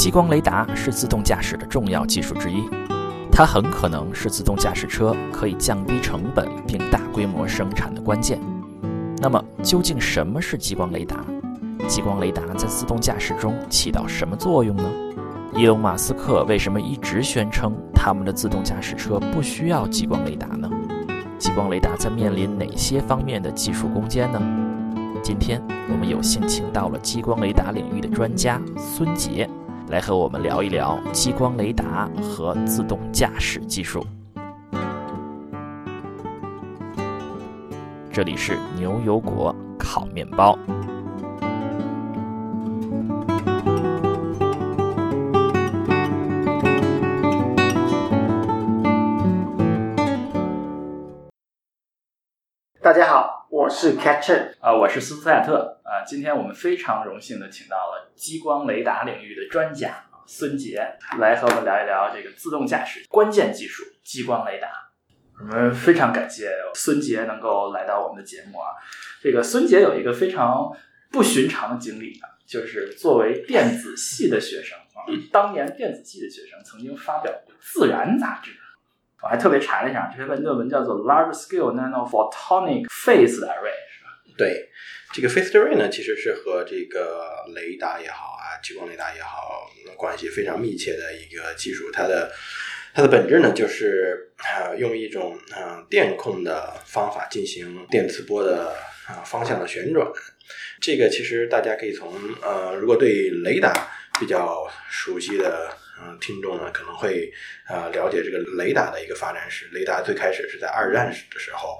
激光雷达是自动驾驶的重要技术之一，它很可能是自动驾驶车可以降低成本并大规模生产的关键。那么，究竟什么是激光雷达？激光雷达在自动驾驶中起到什么作用呢？伊隆·马斯克为什么一直宣称他们的自动驾驶车不需要激光雷达呢？激光雷达在面临哪些方面的技术攻坚呢？今天我们有幸请到了激光雷达领域的专家孙杰，来和我们聊一聊激光雷达和自动驾驶技术。这里是牛油果烤面包。大家好，我是 Catcher 啊，我是斯图亚特啊。今天我们非常荣幸的请到了激光雷达领域的专家孙杰，来和我们聊一聊这个自动驾驶关键技术——激光雷达。我们非常感谢孙杰能够来到我们的节目啊。这个孙杰有一个非常不寻常的经历啊，就是作为电子系的学生啊，当年电子系的学生曾经发表过《自然》杂志。我还特别查了一下，这篇论文叫做 Large Scale Nanophotonic Phased Array？对，这个 Phased Array 呢，其实是和这个雷达也好啊，激光雷达也好，关系非常密切的一个技术。它的它的本质呢，就是啊，用一种啊电控的方法进行电磁波的啊方向的旋转。这个其实大家可以从呃，如果对雷达比较熟悉的。嗯，听众呢可能会呃了解这个雷达的一个发展史。雷达最开始是在二战的时候，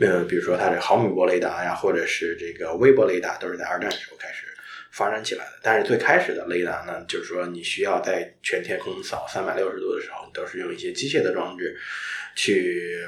呃，比如说它的毫米波雷达呀，或者是这个微波雷达，都是在二战时候开始发展起来的。但是最开始的雷达呢，就是说你需要在全天空扫三百六十度的时候，都是用一些机械的装置去。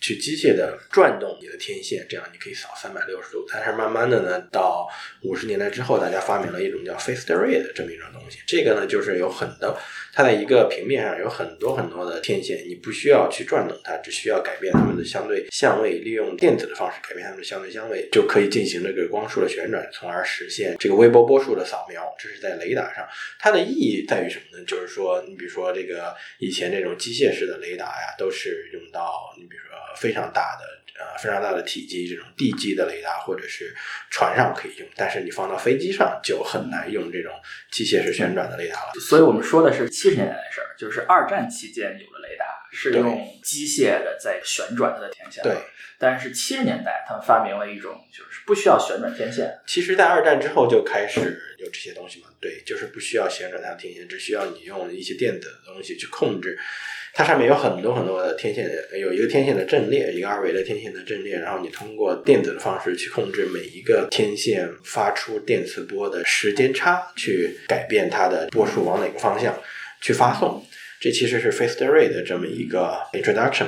去机械的转动你的天线，这样你可以扫三百六十度。但是慢慢的呢，到五十年代之后，大家发明了一种叫 phased array 的这么一种东西。这个呢，就是有很多，它在一个平面上有很多很多的天线，你不需要去转动它，只需要改变它们的相对相位，利用电子的方式改变它们的相对相位，就可以进行这个光束的旋转，从而实现这个微波波束的扫描。这是在雷达上，它的意义在于什么呢？就是说，你比如说这个以前这种机械式的雷达呀，都是用到你比如说。非常大的呃，非常大的体积，这种地基的雷达或者是船上可以用，但是你放到飞机上就很难用这种机械式旋转的雷达了。所以我们说的是七十年代的事儿，就是二战期间有了雷达是用机械的在旋转它的天线。对，但是七十年代他们发明了一种就是不需要旋转天线。其实，在二战之后就开始有这些东西嘛。对，就是不需要旋转它的天线，只需要你用一些电子的东西去控制。它上面有很多很多的天线，有一个天线的阵列，一个二维的天线的阵列，然后你通过电子的方式去控制每一个天线发出电磁波的时间差，去改变它的波束往哪个方向去发送。这其实是 phased array 的这么一个 introduction。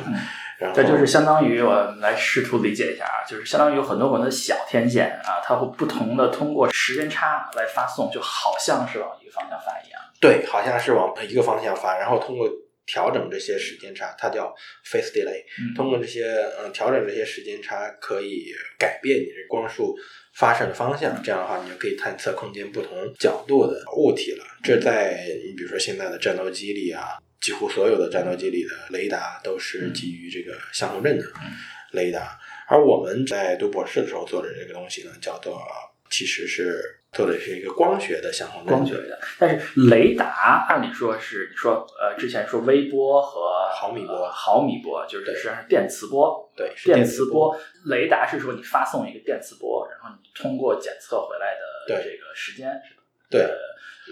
然后，这就是相当于我们来试图理解一下啊，就是相当于有很多很多的小天线啊，它会不同的通过时间差来发送，就好像是往一个方向发一样。对，好像是往一个方向发，然后通过。调整这些时间差，它叫 phase delay。通过这些嗯调整这些时间差，可以改变你这光束发射的方向。这样的话，你就可以探测空间不同角度的物体了。这在你比如说现在的战斗机里啊，几乎所有的战斗机里的雷达都是基于这个相控阵的雷达。而我们在读博士的时候做的这个东西呢，叫做其实是。做的是一个光学的相控光学的，但是雷达按理说是你说呃之前说微波和毫米波，毫米波就是实际上是电磁波，对，电磁波。雷达是说你发送一个电磁波，然后你通过检测回来的这个时间是吧？对，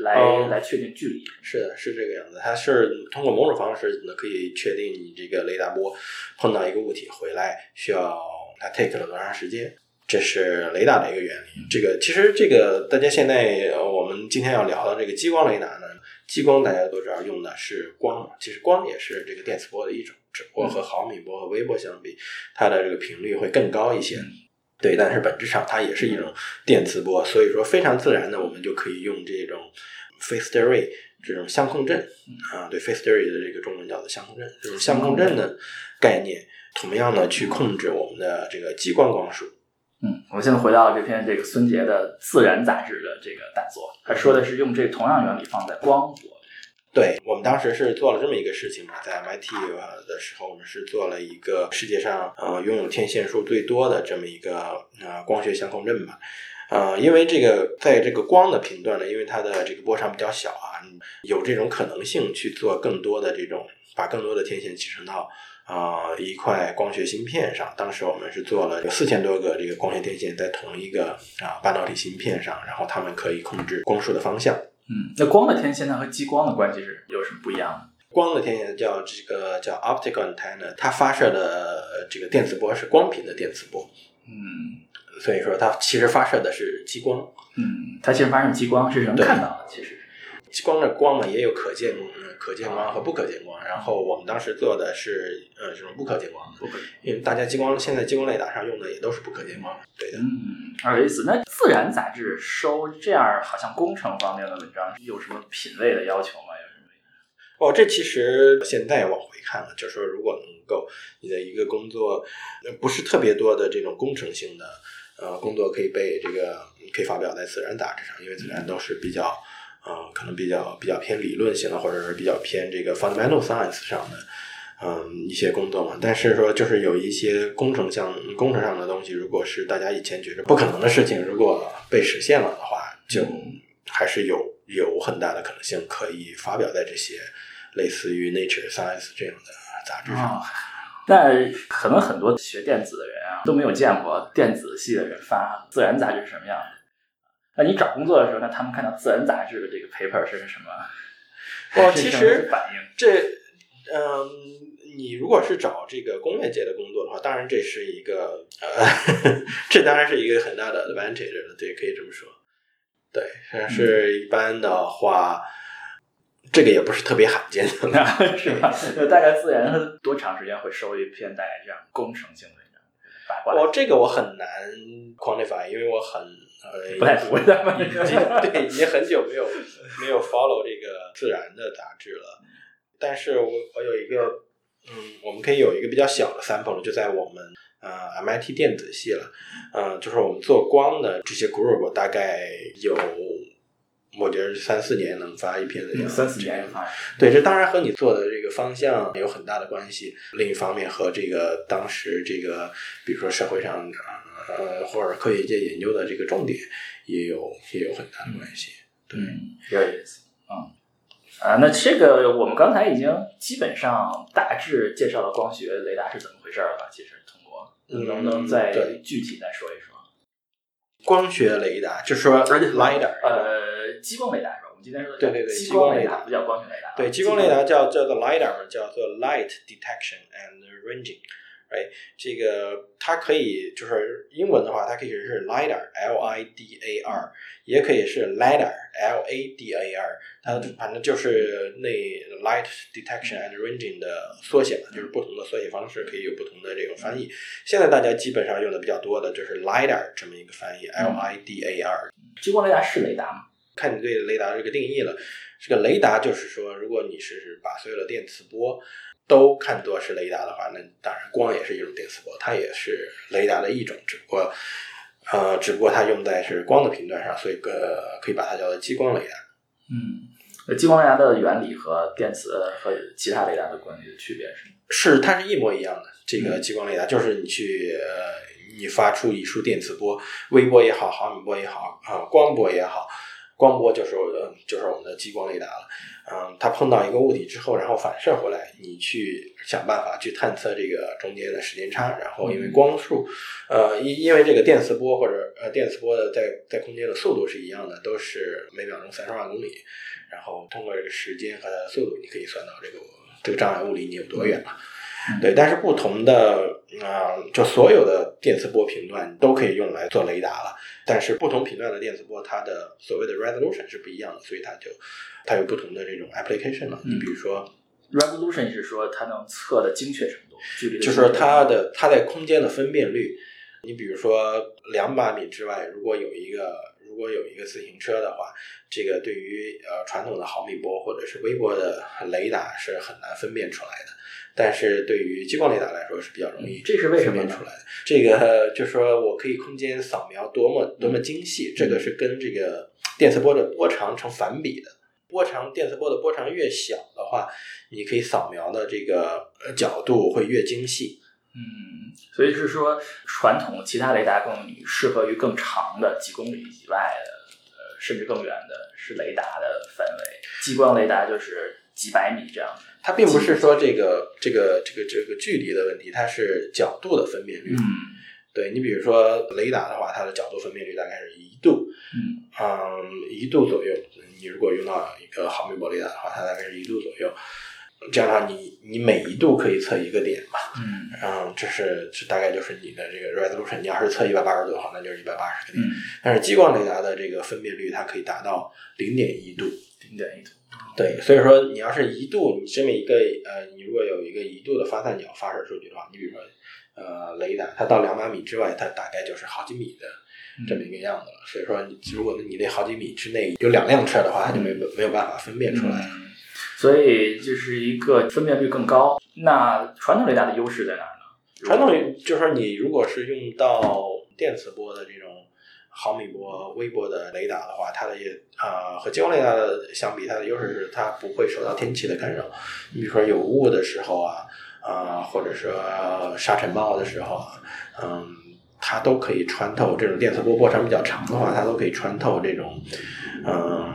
来来确定距离。是的，是这个样子。它是通过某种方式呢，可以确定你这个雷达波碰到一个物体回来需要它 take 了多长时间。这是雷达的一个原理。这个其实这个大家现在我们今天要聊的这个激光雷达呢，激光大家都知道用的是光，其实光也是这个电磁波的一种，只不过和毫米波和微波相比，它的这个频率会更高一些。对，但是本质上它也是一种电磁波，所以说非常自然的，我们就可以用这种 phased array 这种相控阵啊，对 phased array 的这个中文叫做相控阵，这种相控阵的概念，同样呢去控制我们的这个激光光束。嗯，我们现在回到这篇这个孙杰的《自然》杂志的这个大作，他说的是用这同样原理放在光波。对我们当时是做了这么一个事情嘛，在 MIT 的时候，我们是做了一个世界上呃拥有天线数最多的这么一个呃光学相控阵吧。呃，因为这个在这个光的频段呢，因为它的这个波长比较小啊，有这种可能性去做更多的这种，把更多的天线集成到啊一块光学芯片上。当时我们是做了有四千多个这个光学天线在同一个啊半导体芯片上，然后它们可以控制光束的方向。嗯，那光的天线它和激光的关系是有什么不一样的？光的天线叫这个叫 optical antenna，它发射的这个电磁波是光频的电磁波。嗯，所以说它其实发射的是激光。嗯，它其实发射激光是能看到的，其实激光的光嘛也有可见可见光和不可见光。然后我们当时做的是呃这种不可见光，不可因为大家激光现在激光雷达上用的也都是不可见光。对的。嗯，有意思。那《自然》杂志收这样好像工程方面的文章，有什么品位的要求吗？有什么？哦，这其实现在往回看了，就是说，如果能够你的一个工作不是特别多的这种工程性的呃工作，可以被这个可以发表在《自然》杂志上，因为《自然》都是比较呃可能比较比较偏理论型的，或者是比较偏这个 fundamental science 上的。嗯，一些工作嘛，但是说就是有一些工程项、工程上的东西，如果是大家以前觉得不可能的事情，如果被实现了的话，就还是有有很大的可能性可以发表在这些类似于 Nature Science 这样的杂志上。那可能很多学电子的人啊都没有见过电子系的人发《自然》杂志是什么样的。那你找工作的时候，那他们看到《自然》杂志的这个 paper 是什么？哦，其实反应这嗯。你如果是找这个工业界的工作的话，当然这是一个呃，这当然是一个很大的 advantage 了，对，可以这么说。对，但是一般的话，这个也不是特别罕见的，是吧？大概自然多长时间会收一篇大概这样工程性的我这个我很难 quantify，因为我很呃不太读的嘛，对，已经很久没有没有 follow 这个自然的杂志了。但是我我有一个。嗯，我们可以有一个比较小的 sample，就在我们呃 MIT 电子系了，呃，就是我们做光的这些 group，大概有我觉得三四年能发一篇的样子。三四年发。对，这当然和你做的这个方向有很大的关系。另一方面，和这个当时这个，比如说社会上呃或者科学界研究的这个重点，也有也有很大的关系。对，有意思。嗯。啊，那这个我们刚才已经基本上大致介绍了光学雷达是怎么回事了吧？其实通过，能不能再具体再说一说？光学雷达就是说 lidar，呃，激光雷达是吧？我们今天说的对对对，激光雷达不叫光学雷达，对，激光雷达叫叫做 lidar，叫做 light detection and ranging。哎，这个它可以就是英文的话，它可以是 lidar，l i d a r，也可以是 lidar，L-A-D-A-R 它反正就是那 light detection and ranging 的缩写嘛，就是不同的缩写方式可以有不同的这个翻译。现在大家基本上用的比较多的就是 lidar 这么一个翻译，l i d a r。激光雷达是雷达吗？看你对雷达这个定义了。这个雷达就是说，如果你是把所有的电磁波。都看作是雷达的话，那当然光也是一种电磁波，它也是雷达的一种，只不过，呃，只不过它用在是光的频段上，所以个可以把它叫做激光雷达。嗯，激光雷达的原理和电磁和其他雷达的关系的区别是？是，它是一模一样的。这个激光雷达就是你去呃，你发出一束电磁波，微波也好，毫米波也好，啊，光波也好。光波就是就是我们的激光雷达了。嗯，它碰到一个物体之后，然后反射回来，你去想办法去探测这个中间的时间差。然后因为光速，呃，因因为这个电磁波或者呃电磁波的在在空间的速度是一样的，都是每秒钟三十万公里。然后通过这个时间和它的速度，你可以算到这个这个障碍物离你有多远了。对，但是不同的啊，就所有的电磁波频段都可以用来做雷达了。但是不同频段的电磁波，它的所谓的 resolution 是不一样的，所以它就它有不同的这种 application 嘛。你比如说，resolution 是说它能测的精确程度，距离就是说它的它在空间的分辨率。你比如说两百米之外，如果有一个如果有一个自行车的话，这个对于呃传统的毫米波或者是微波的雷达是很难分辨出来的。但是对于激光雷达来说是比较容易这是为什么。这个就是说我可以空间扫描多么多么精细，这个是跟这个电磁波的波长成反比的。波长电磁波的波长越小的话，你可以扫描的这个呃角度会越精细。嗯，所以是说传统其他雷达更适合于更长的几公里以外的，呃，甚至更远的是雷达的范围。激光雷达就是几百米这样的。它并不是说这个这个这个这个距离的问题，它是角度的分辨率。嗯对你比如说雷达的话，它的角度分辨率大概是一度，嗯嗯，一度左右。你如果用到一个毫米波雷达的话，它大概是一度左右。这样的话你，你每一度可以测一个点嘛？嗯然后，这是这大概就是你的这个 resolution。你要是测一百八十度的话，那就是一百八十个点。嗯，但是激光雷达的这个分辨率，它可以达到零点一度。零点一度。对，所以说你要是一度，你这么一个呃，你如果有一个一度的发散角发射出去的话，你比如说呃雷达，它到两百米之外，它大概就是好几米的这么一个样子了。所以说你如果你那好几米之内有两辆车的话，它就没没有办法分辨出来。嗯，所以就是一个分辨率更高。那传统雷达的优势在哪儿呢？传统就是说，你如果是用到电磁波的这种毫米波、微波的雷达的话，它的也呃和激光雷达的相比，它的优势是它不会受到天气的干扰。你比如说有雾的时候啊，啊、或者说沙尘暴的时候啊，嗯，它都可以穿透这种电磁波波长比较长的话，它都可以穿透这种嗯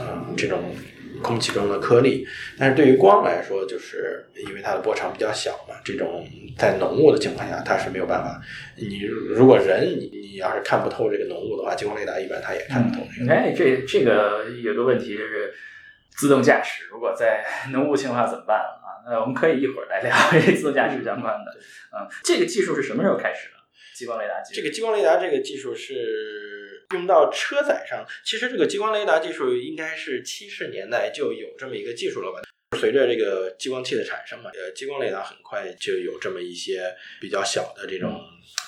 嗯这种空气中的颗粒。但是对于光来说，就是因为它的波长比较小嘛，这种在浓雾的情况下，它是没有办法。你如果人你你要是看不透这个浓雾的话，激光雷达一般它也看不透这个。哎，这这个有个问题就是自动驾驶，如果在浓雾情况下怎么办啊？那我们可以一会儿来聊这自动驾驶相关的。嗯，这个技术是什么时候开始的？激光雷达技术？这个激光雷达这个技术是用到车载上。其实这个激光雷达技术应该是七十年代就有这么一个技术了吧？随着这个激光器的产生嘛，呃，激光雷达很快就有这么一些比较小的这种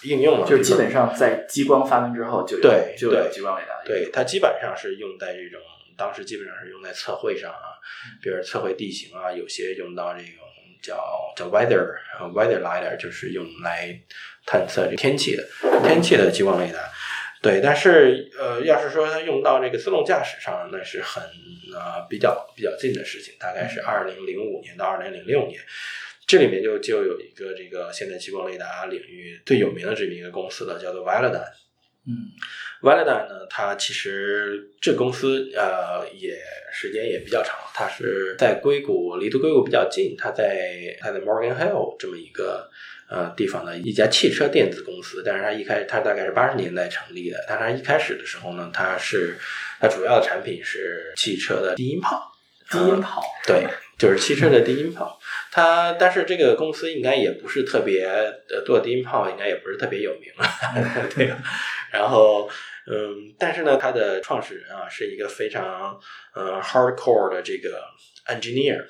应用了。就基本上在激光发明之后就有对就有对激光雷达对，它基本上是用在这种，当时基本上是用在测绘上啊，比如测绘地形啊，有些用到这种叫叫 weather 呃 weather lidar，就是用来探测这天气的天气的激光雷达。对，但是呃，要是说它用到这个自动驾驶上，那是很呃比较比较近的事情，大概是二零零五年到二零零六年。这里面就就有一个这个现在激光雷达领域最有名的这么一个公司了，叫做 Velodyne。嗯 Velodyne 呢，它其实这公司呃也时间也比较长，它是在硅谷，离得硅谷比较近，它在它在 Morgan Hill 这么一个呃地方的一家汽车电子公司，但是它一开它大概是八十年代成立的，但它一开始的时候呢，它是它主要的产品是汽车的低音炮，低音炮。对，就是汽车的低音炮。它但是这个公司应该也不是特别呃做低音炮，应该也不是特别有名了 对吧？然后嗯，但是呢，它的创始人啊是一个非常呃 hardcore 的这个 engineer，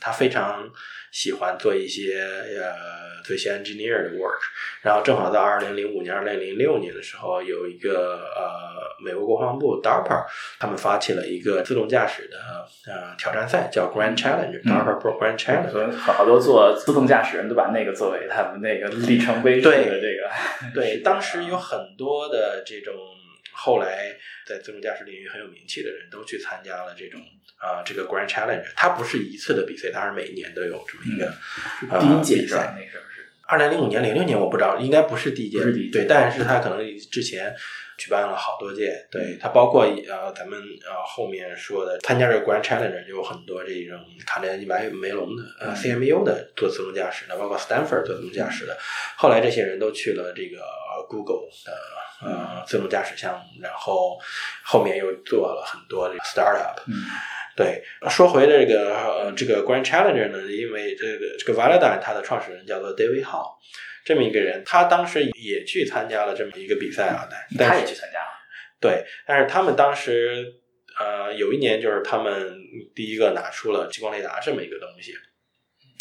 他非常喜欢做一些呃做一些 engineer 的 work。然后正好在二零零五年、二零零六年的时候，有一个呃美国国防部 DARPA 他们发起了一个自动驾驶的呃挑战赛，叫 Grand Challenge，DARPA Pro Grand Challenge。所以好多做自动驾驶人都把那个作为他们那个里程碑式的这个。对，当时有很多的这种后来在自动驾驶领域很有名气的人都去参加了这种啊、这个 Grand Challenge。它不是一次的比赛，它是每年都有这么一个、呃第一届比赛？那时候是。二零零五年、零六年我不知道，应该不是第一届，不是第一届对，但是它可能之前举办了好多届，对它包括呃咱们呃后面说的参加这个 Grand Challenge 就有很多这种卡内基梅梅隆的呃 CMU 的做自动驾驶的，包括 Stanford 做自动驾驶的，后来这些人都去了这个 Google 的呃自动驾驶项目，然后后面又做了很多这个 startup，嗯对，说回这个呃这个 Grand Challenger 呢，因为这个这个 Velodyne 它的创始人叫做 David Hall，这么一个人，他当时也去参加了这么一个比赛啊，他也去参加了。对，但是他们当时呃有一年就是他们第一个拿出了激光雷达这么一个东西，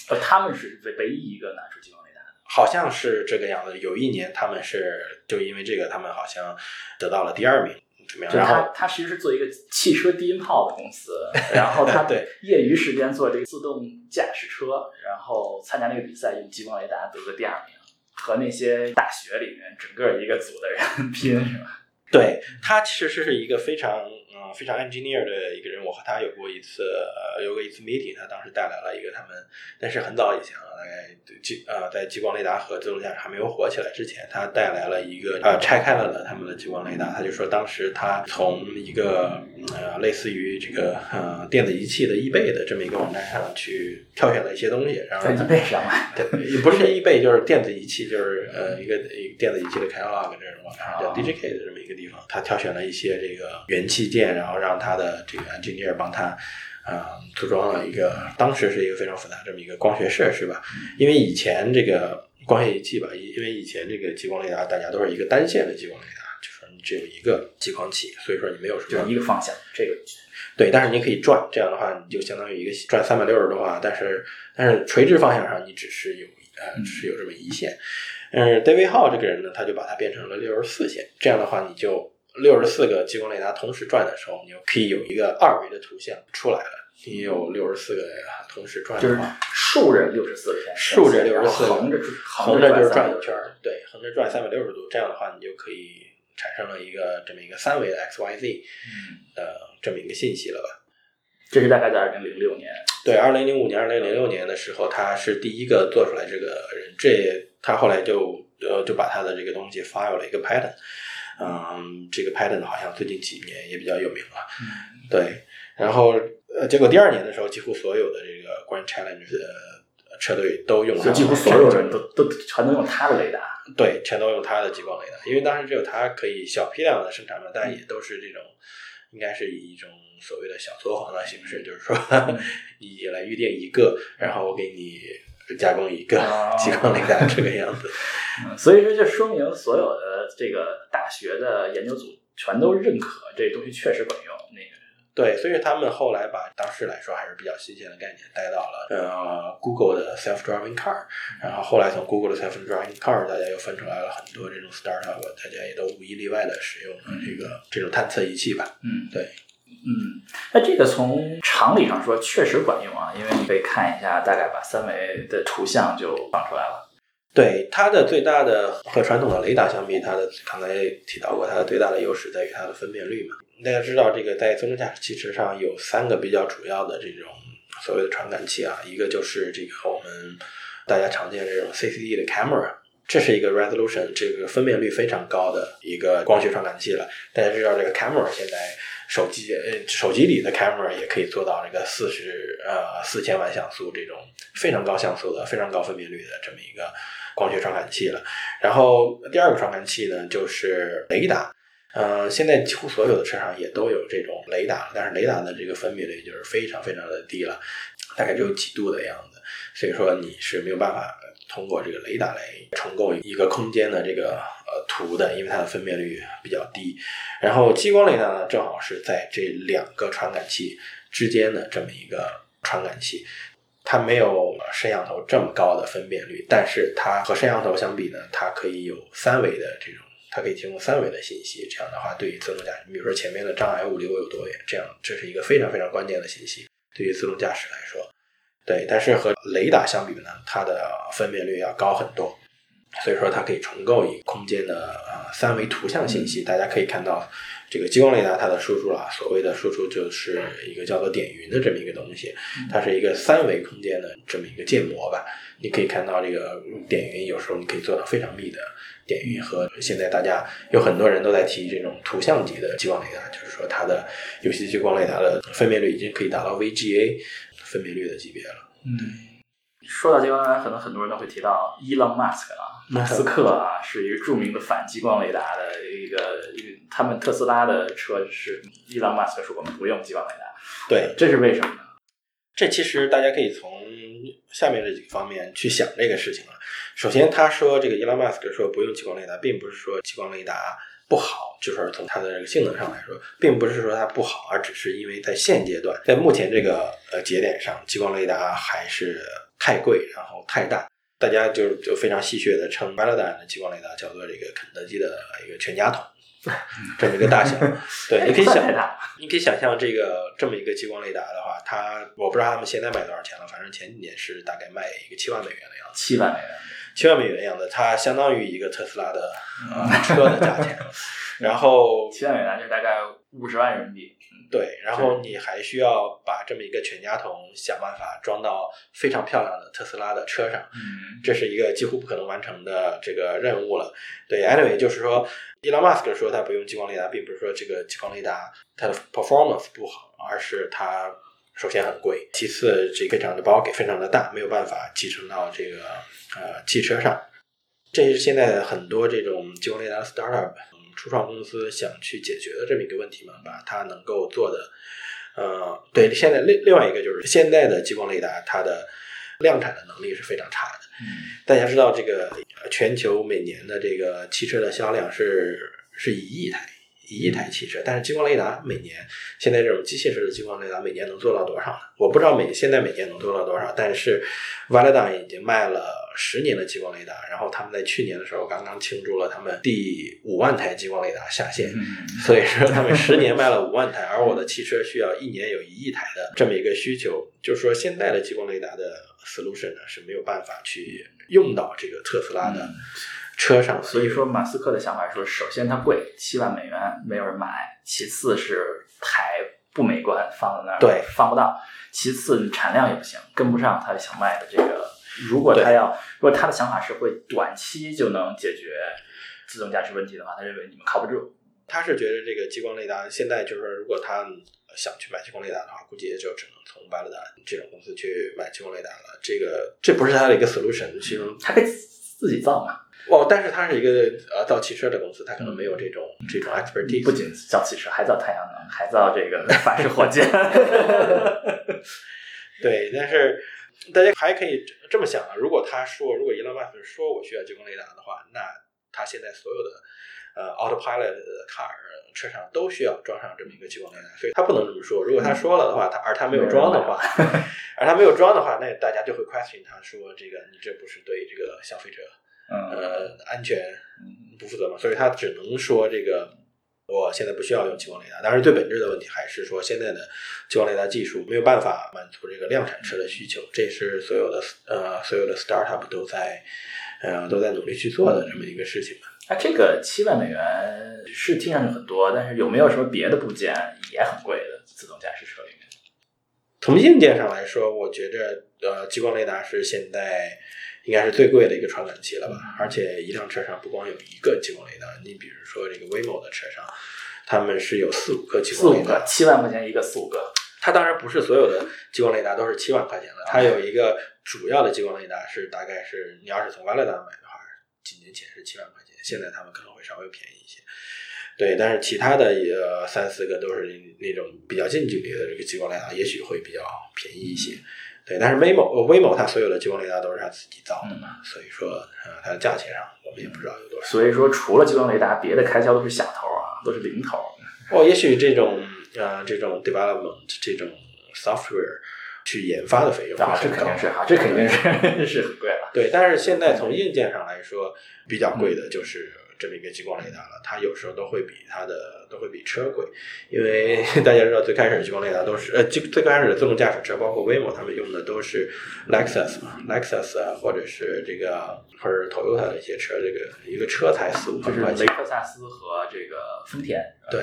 呃，他们是唯唯一一个拿出激光雷达的。好像是这个样子。有一年他们是就因为这个，他们好像得到了第二名。怎么样？然后它它其实是做一个汽车低音炮的公司，然后他对业余时间做这个自动驾驶车，然后参加那个比赛用激光雷达得个第二名，和那些大学里面整个一个组的人 拼是吧？对他其实是一个非常嗯非常 engineer 的一个人，我和他有过一次呃有过一次 meeting，他当时带来了一个他们，但是很早以前了，大概激呃在激光雷达和自动驾驶还没有火起来之前，他带来了一个呃拆开了的他们的激光雷达，他就说当时他从一个呃类似于这个呃电子仪器的 eBay 的这么一个网站上去挑选了一些东西，然后在 eBay 上对，也不是 eBay，就是电子仪器，就是呃一个一个电子仪器的 catalog 这种网站叫哦。DJK 的这么一个地方，他挑选了一些这个元器件，然后让他的这个 engineer 帮他。啊、组装了一个，当时是一个非常复杂这么一个光学设施吧，因为以前这个光学仪器吧，因因为以前这个激光雷达大家都是一个单线的激光雷达，就是你只有一个激光器，所以说你没有什么就一个方向，这个对，但是你可以转，这样的话你就相当于一个转三百六十度啊，但是但是垂直方向上你只是有呃只是有这么一线。嗯，David Hall 这个人呢，他就把它变成了六十四线，这样的话你就六十四个激光雷达同时转的时候，你就可以有一个二维的图像出来了。你有六十四个同时转就是的话，竖着六十四个，竖着然后64横着横着就是转转一圈儿，对，横着转三百六十度，这样的话你就可以产生了一个这么一个三维的 x y z 嗯，呃这么一个信息了吧。这是大概在二零零六年，对，二零零五年、二零零六年的时候，他是第一个做出来这个人，这他后来就呃就把他的这个东西 file 了一个 patent，嗯，这个 patent 好像最近几年也比较有名了，嗯，对，然后呃，结果第二年的时候，几乎所有的这个 Grand Challenge 的车队都用了就几乎所有人都都全都用它的雷达，对，全都用他的激光雷达，因为当时只有它可以小批量的生产嘛，但也都是这种，应该是以一种所谓的小作坊的形式，就是说 你来预定一个，然后我给你加工一个哦。激光雷达这个样子。嗯，所以说就说明所有的这个大学的研究组全都认可这东西确实管用，那个。对，所以他们后来把当时来说还是比较新鲜的概念带到了呃 Google 的 self-driving car，然后后来从 Google 的 self-driving car，大家又分出来了很多这种 startup，大家也都无一例外的使用了这个这种探测仪器吧。嗯，对，嗯，那这个从常理上说确实管用啊，因为你可以看一下，大概把三维的图像就放出来了。对它的最大的和传统的雷达相比，它的刚才提到过，它的最大的优势在于它的分辨率嘛。大家知道，这个在自动驾驶汽车上有三个比较主要的这种所谓的传感器啊，一个就是这个我们大家常见这种 CCD 的 camera，这是一个 resolution 这个分辨率非常高的一个光学传感器了。大家知道，这个 camera 现在手机呃手机里的 camera 也可以做到这个四十呃四千万像素这种非常高像素的、非常高分辨率的这么一个光学传感器了。然后第二个传感器呢，就是雷达。呃，现在几乎所有的车上也都有这种雷达，但是雷达的这个分辨率就是非常非常的低了，大概只有几度的样子，所以说你是没有办法通过这个雷达来重构一个空间的这个图的，因为它的分辨率比较低。然后激光雷达呢，正好是在这两个传感器之间的这么一个传感器。它没有摄像头这么高的分辨率，但是它和摄像头相比呢，它可以有三维的这种，它可以提供三维的信息。这样的话，对于自动驾驶，你比如说前面的障碍物离我有多远，这样这是一个非常非常关键的信息，对于自动驾驶来说。对，但是和雷达相比呢，它的分辨率要高很多，所以说它可以重构一个空间的呃三维图像信息。大家可以看到，这个激光雷达它的输出啊，所谓的输出就是一个叫做点云的这么一个东西，它是一个三维空间的这么一个建模吧。你可以看到这个点云，有时候你可以做到非常密的点云，和现在大家有很多人都在提这种图像级的激光雷达，就是说它的有些激光雷达的分辨率已经可以达到 VGA 分辨率的级别了。嗯，说到激光雷达，可能很多人都会提到伊朗马斯克啊，马斯克啊，是一个著名的反激光雷达的一个，他们特斯拉的车是伊朗马斯克说我们不用激光雷达，对，这是为什么呢？这其实大家可以从下面这几个方面去想这个事情啊。首先，他说这个伊朗马斯克说不用激光雷达，并不是说激光雷达不好，就是从它的这个性能上来说，并不是说它不好，而只是因为在现阶段，在目前这个呃节点上，激光雷达还是太贵，然后太大。大家就就非常戏谑的称 Velodyne 的激光雷达叫做这个肯德基的一个全家桶，这么一个大小。对，你可以想你可以想象这个这么一个激光雷达的话，它我不知道他们现在卖多少钱了，反正前几年是大概卖一个七万美元的样子，七万美元，七万美元的样子，它相当于一个特斯拉的呃 车的价钱。然后七万美元就大概五十万人民币。对，然后你还需要把这么一个全家桶想办法装到非常漂亮的特斯拉的车上，嗯，这是一个几乎不可能完成的这个任务了。对，anyway，就是说，Elon Musk 说他不用激光雷达，并不是说这个激光雷达它的 performance 不好，而是它首先很贵，其次这个非常的包给非常的大，没有办法集成到这个呃汽车上。这是现在很多这种激光雷达的 startup 嗯初创公司想去解决的这么一个问题嘛，把它能够做的，呃，对，现在另另外一个就是现在的激光雷达它的量产的能力是非常差的。嗯大家知道，这个呃全球每年的这个汽车的销量是是一亿台，一亿台汽车，但是激光雷达每年现在这种机械式的激光雷达每年能做到多少呢？我不知道每现在每年能做到多少，但是 Velodyne 已经卖了十年的激光雷达，然后他们在去年的时候刚刚庆祝了他们第五万台激光雷达下线，嗯，所以说他们十年卖了五万台，而我的汽车需要一年有一亿台的这么一个需求，就是说现在的激光雷达的 solution 呢是没有办法去用到这个特斯拉的车上，所以说马斯克的想法说，首先它贵，七万美元没有人买；其次是台不美观，放在那儿对放不到；其次产量也不行，跟不上他想卖的这个。如果他要，如果他的想法是会短期就能解决自动驾驶问题的话，他认为你们靠不住。他是觉得这个激光雷达现在就是说，如果他想去买激光雷达的话，估计也就只能从巴勒达这种公司去买激光雷达了。这个这不是他的一个 solution，其中他可以自己造嘛，哦，但是它是一个呃造汽车的公司，它可能没有这种这种 expertise。不仅造汽车，还造太阳能，还造这个反式火箭。对，但是大家还可以这么想啊，如果他说，如果伊朗马斯克说我需要激光雷达的话，那他现在所有的呃 autopilot 的 car 车上都需要装上这么一个激光雷达，所以他不能这么说。如果他说了的话，他而他没有装的话，而他没有装的话，那大家就会 question 他说这个你这不是对这个消费者嗯呃安全不负责嘛？所以他只能说这个。我现在不需要用激光雷达，当然最本质的问题还是说现在的激光雷达技术没有办法满足这个量产车的需求，这是所有的呃所有的 startup 都在呃都在努力去做的这么一个事情吧。那这个七万美元是听上去很多，但是有没有什么别的部件也很贵的自动驾驶车里面？从硬件上来说，我觉着呃激光雷达是现在应该是最贵的一个传感器了吧。而且一辆车上不光有一个激光雷达，你比如说这个 Waymo 的车上，他们是有四五个激光雷达个，。七万块钱一个，四五个。它当然不是所有的激光雷达都是七万块钱的，它有一个主要的激光雷达是大概是你要是从 v a l e 买的话，几年前是七万块钱，现在他们可能会稍微便宜一些。对，但是其他的呃三四个都是那种比较近距离的这个激光雷达，也许会比较便宜一些。对，但是呃 Waymo 它所有的激光雷达都是它自己造的嘛，所以说呃它的价钱上我们也不知道有多少。所以说，除了激光雷达，别的开销都是小头啊，都是零头。哦，也许这种呃这种 development 这种 software 去研发的费用啊，这肯定是啊，这肯定是 是很贵了。对，但是现在从硬件上来说，比较贵的就是这么一个激光雷达了。它有时候都会比它的都会比车贵，因为 大家知道最开始激光雷达都是呃，最最开始的自动驾驶车，包括 Waymo 他们用的都是 Lexus 嘛，Lexus 啊，或者是这个或者是 Toyota 的一些车，这个一个车才四五就是万块钱，雷克萨斯和这个丰田，对，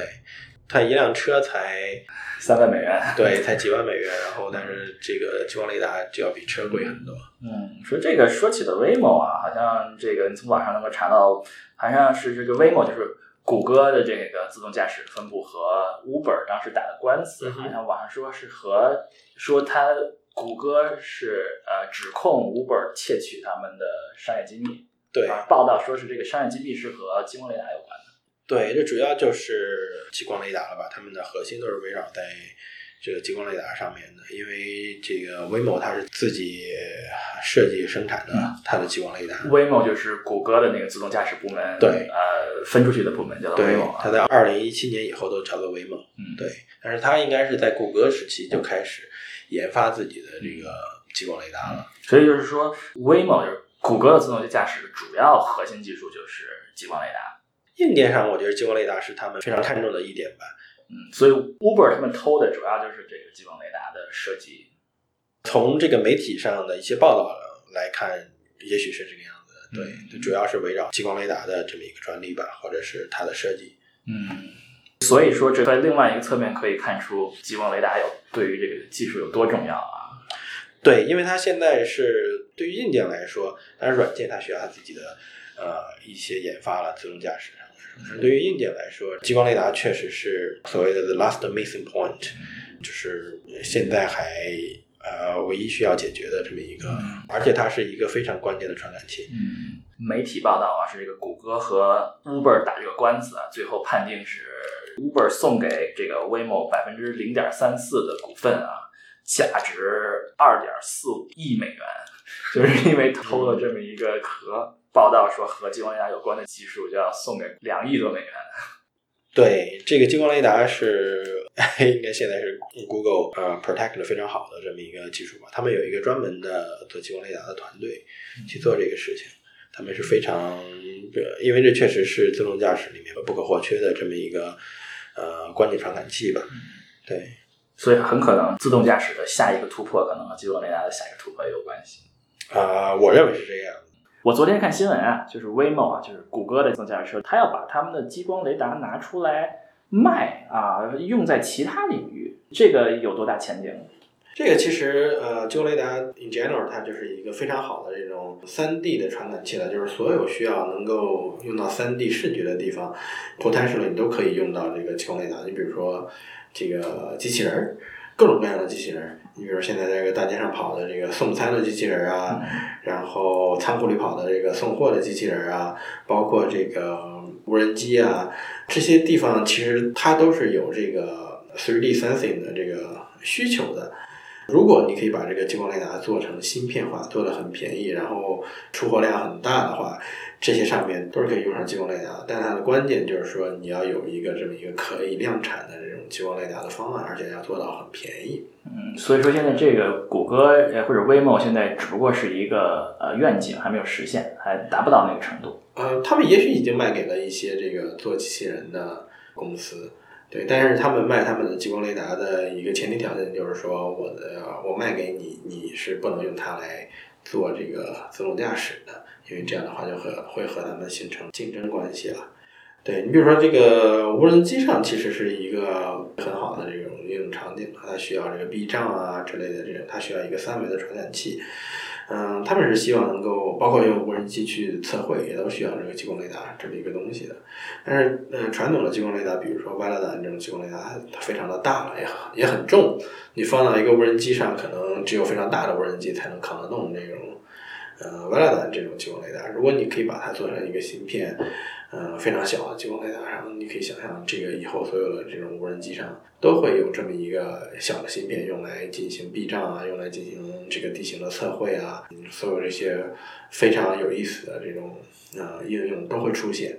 它一辆车才三万美元。对才几万美元，然后但是这个激光雷达就要比车贵很多。嗯，说这个说起的 Waymo 啊，好像这个你从网上能够查到，好像是这个 Waymo 就是谷歌的这个自动驾驶分部和 Uber 当时打的官司，嗯好像网上说是和说他谷歌是呃指控 Uber 窃取他们的商业机密，对，啊，报道说是这个商业机密是和激光雷达有关的。对，这主要就是激光雷达了吧？他们的核心都是围绕在这个激光雷达上面的，因为这个 Waymo 它是自己设计生产的它的激光雷达。Waymo 就是谷歌的那个自动驾驶部门，对呃，分出去的部门叫做对 Waymo，，它在二零一七年以后都叫做 Waymo。嗯，对，但是它应该是在谷歌时期就开始研发自己的这个激光雷达了。所以就是说，Waymo 就是谷歌的自动驾驶的主要核心技术就是激光雷达。硬件上，我觉得激光雷达是他们非常看重的一点吧。嗯，所以 Uber 他们偷的主要就是这个激光雷达的设计。从这个媒体上的一些报道来看，也许是这个样子。对，主要是围绕激光雷达的这么一个专利吧，或者是它的设计。嗯，所以说这在另外一个侧面可以看出激光雷达有对于这个技术有多重要啊。对，因为它现在是对于硬件来说，但是软件它需要它自己的呃一些研发了，自动驾驶。对于硬件来说，激光雷达确实是所谓的 the last missing point，就是现在还。呃，唯一需要解决的这么一个，而且它是一个非常关键的传感器。嗯，媒体报道啊，是这个谷歌和 Uber 打这个官司啊，最后判定是 Uber 送给这个 Waymo 百分之零点三四的股份啊，价值二点四五亿美元，就是因为偷了这么一个和报道说和激光雷达有关的技术，就要送给两亿多美元。对，这个激光雷达是 应该现在是 Google 呃 protect 的非常好的这么一个技术吧。他们有一个专门的做激光雷达的团队去做这个事情，他们是非常，因为这确实是自动驾驶里面不可或缺的这么一个呃关键传感器吧。对，所以很可能自动驾驶的下一个突破可能和激光雷达的下一个突破也有关系。啊，我认为是这样。我昨天看新闻啊，就是 Waymo 啊，就是谷歌的自动驾驶车，它要把他们的激光雷达拿出来卖啊，用在其他领域，这个有多大前景？这个其实呃，激光雷达 in general 它就是一个非常好的这种三 D 的传感器了，就是所有需要能够用到三 D 视觉的地方，potentially 你都可以用到这个激光雷达。你比如说这个机器人儿。各种各样的机器人，你比如现在这个大街上跑的这个送餐的机器人啊，然后仓库里跑的这个送货的机器人啊，包括这个无人机啊，这些地方其实它都是有这个 3D sensing 的这个需求的。如果你可以把这个激光雷达做成芯片化，做的很便宜，然后出货量很大的话，这些上面都是可以用上激光雷达。但它的关键就是说，你要有一个这么一个可以量产的这种激光雷达的方案，而且要做到很便宜。嗯，所以说现在这个谷歌或者 Waymo 现在只不过是一个呃愿景，还没有实现，还达不到那个程度。呃，他们也许已经卖给了一些这个做机器人的公司。对，但是他们卖他们的激光雷达的一个前提条件就是说，我的我卖给你，你是不能用它来做这个自动驾驶的，因为这样的话就和会和他们形成竞争关系了。对你比如说这个无人机上其实是一个很好的这种应用场景，它需要这个避障啊之类的这种，它需要一个三维的传感器。嗯，他们是希望能够包括用无人机去测绘，也都需要这个激光雷达这么一个东西的。但是，呃，传统的激光雷达，比如说 v 拉 l 这种激光雷达，它非常的大了，也很也很重。你放到一个无人机上，可能只有非常大的无人机才能扛得动这种，呃 v 拉 l 这种激光雷达。如果你可以把它做成一个芯片。嗯，非常小的激光雷达上，你可以想象，这个以后所有的这种无人机上都会有这么一个小的芯片，用来进行避障啊，用来进行这个地形的测绘啊，所有这些非常有意思的这种呃应用都会出现。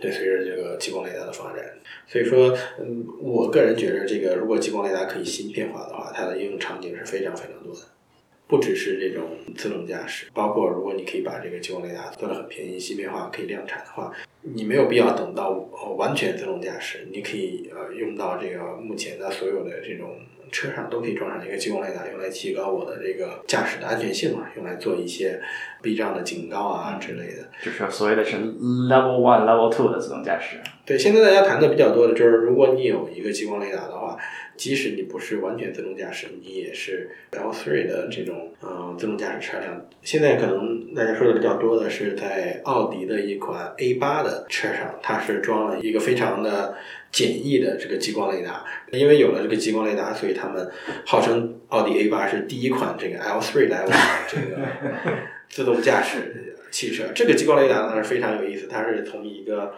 对，随着这个激光雷达的发展，所以说，嗯，我个人觉得，这个如果激光雷达可以芯片化的话，它的应用场景是非常非常多的。不只是这种自动驾驶，包括如果你可以把这个激光雷达做的很便宜、芯片化，可以量产的话，你没有必要等到完全自动驾驶，你可以呃用到这个目前的所有的这种车上都可以装上一个激光雷达，用来提高我的这个驾驶的安全性嘛，用来做一些避障的警告啊之类的。就是所谓的是 Level One、Level Two 的自动驾驶。对，现在大家谈的比较多的就是，如果你有一个激光雷达的话。即使你不是完全自动驾驶，你也是 l three 的这种嗯自动驾驶车辆。现在可能大家说的比较多的是在奥迪的一款 A 八的车上，它是装了一个非常的简易的这个激光雷达。因为有了这个激光雷达，所以他们号称奥迪 A 八是第一款这个 L3 level 的这个自动驾驶汽车。这个激光雷达呢是非常有意思，它是从一个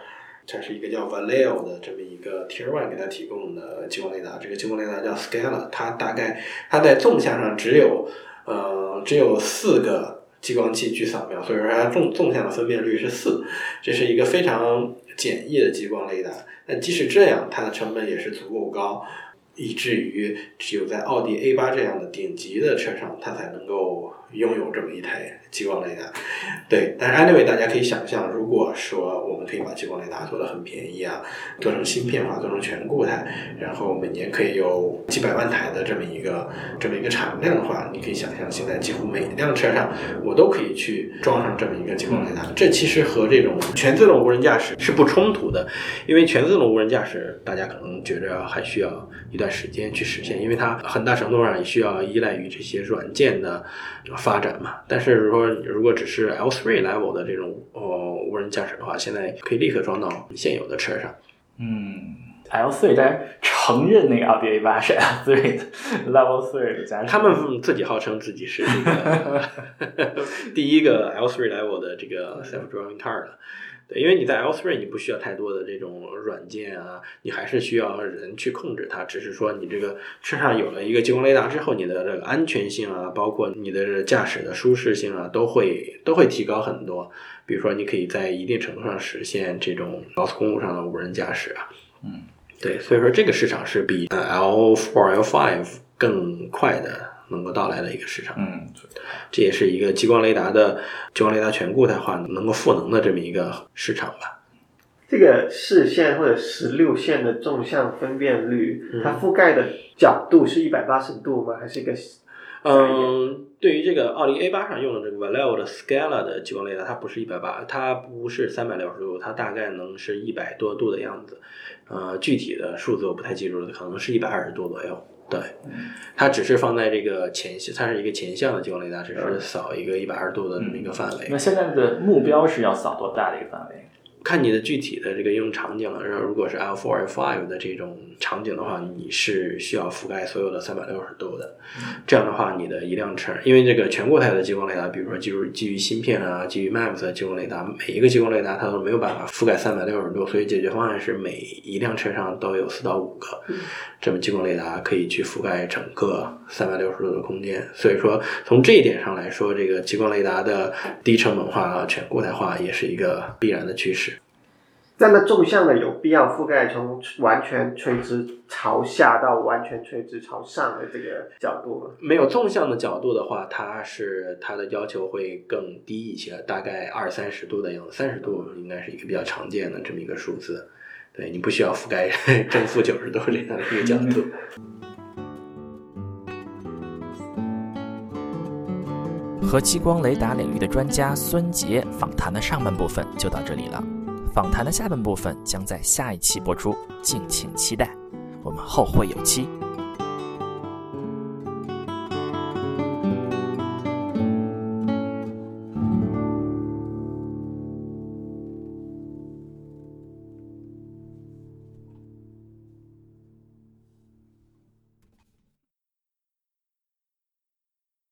它是一个叫 Valeo 的这么一个 Tier One 给它提供的激光雷达，这个激光雷达叫 Scala，它大概它在纵向上只有呃只有四个激光器去扫描，所以说它纵纵向的分辨率是四，这是一个非常简易的激光雷达。但即使这样，它的成本也是足够高。以至于只有在奥迪 A 八这样的顶级的车上，它才能够拥有这么一台激光雷达。对，但是 anyway，大家可以想象，如果说我们可以把激光雷达做得很便宜啊，做成芯片化，做成全固态，然后每年可以有几百万台的这么一个这么一个产量的话，你可以想象，现在几乎每一辆车上我都可以去装上这么一个激光雷达。这其实和这种全自动无人驾驶是不冲突的，因为全自动无人驾驶大家可能觉着还需要一段时间去实现，因为它很大程度上也需要依赖于这些软件的发展嘛。但是说如果只是 L3 level 的这种呃无人驾驶的话，现在可以立刻装到现有的车上。嗯，L 3但是承认那个奥迪 A 八是 L 3的 Level 3的驾驶，他们自己号称自己是这个 第一个 L3 level 的这个 self-driving car 了。对，因为你在 L3 你不需要太多的这种软件啊，你还是需要人去控制它。只是说你这个车上有了一个激光雷达之后，你的这个安全性啊，包括你的驾驶的舒适性啊，都会都会提高很多。比如说，你可以在一定程度上实现这种高速公路上的无人驾驶啊。嗯，对，所以说这个市场是比呃 L4、L5 更快的。能够到来的一个市场，嗯，这也是一个激光雷达的激光雷达全固态化能够赋能的这么一个市场吧。这个视线或者十六线的纵向分辨率，嗯它覆盖的角度是一百八十度吗？还是一个？嗯，对于这个奥迪 A 八上用的这个 Valeo 的 Scala 的激光雷达，它不是一百八，它不是三百六十度，它大概能是一百多度的样子。呃，具体的数字我不太记住了，可能是一百二十度左右。对，它只是放在这个前向，它是一个前向的激光雷达，只是扫一个一百二十度的这么一个范围。那现在的目标是要扫多大的一个范围？看你的具体的这个应用场景了。然后，如果是 L4、L5 的这种场景的话，你是需要覆盖所有的三百六十度的。这样的话，你的一辆车，因为这个全固态的激光雷达，比如说基于基于芯片啊，基于 MAX 的激光雷达，每一个激光雷达它都没有办法覆盖三百六十度，所以解决方案是每一辆车上都有四到五个这么激光雷达，可以去覆盖整个三百六十度的空间。所以说，从这一点上来说，这个激光雷达的低成本化、全固态化也是一个必然的趋势。那么纵向的有必要覆盖从完全垂直朝下到完全垂直朝上的这个角度吗？没有纵向的角度的话，它是它的要求会更低一些，大概二三十度的样子，三十度应该是一个比较常见的这么一个数字。对你不需要覆盖正负九十度这样的一个角度。和激光雷达领域的专家孙杰访谈的上半部分就到这里了。访谈的下半部分将在下一期播出，敬请期待。我们后会有期。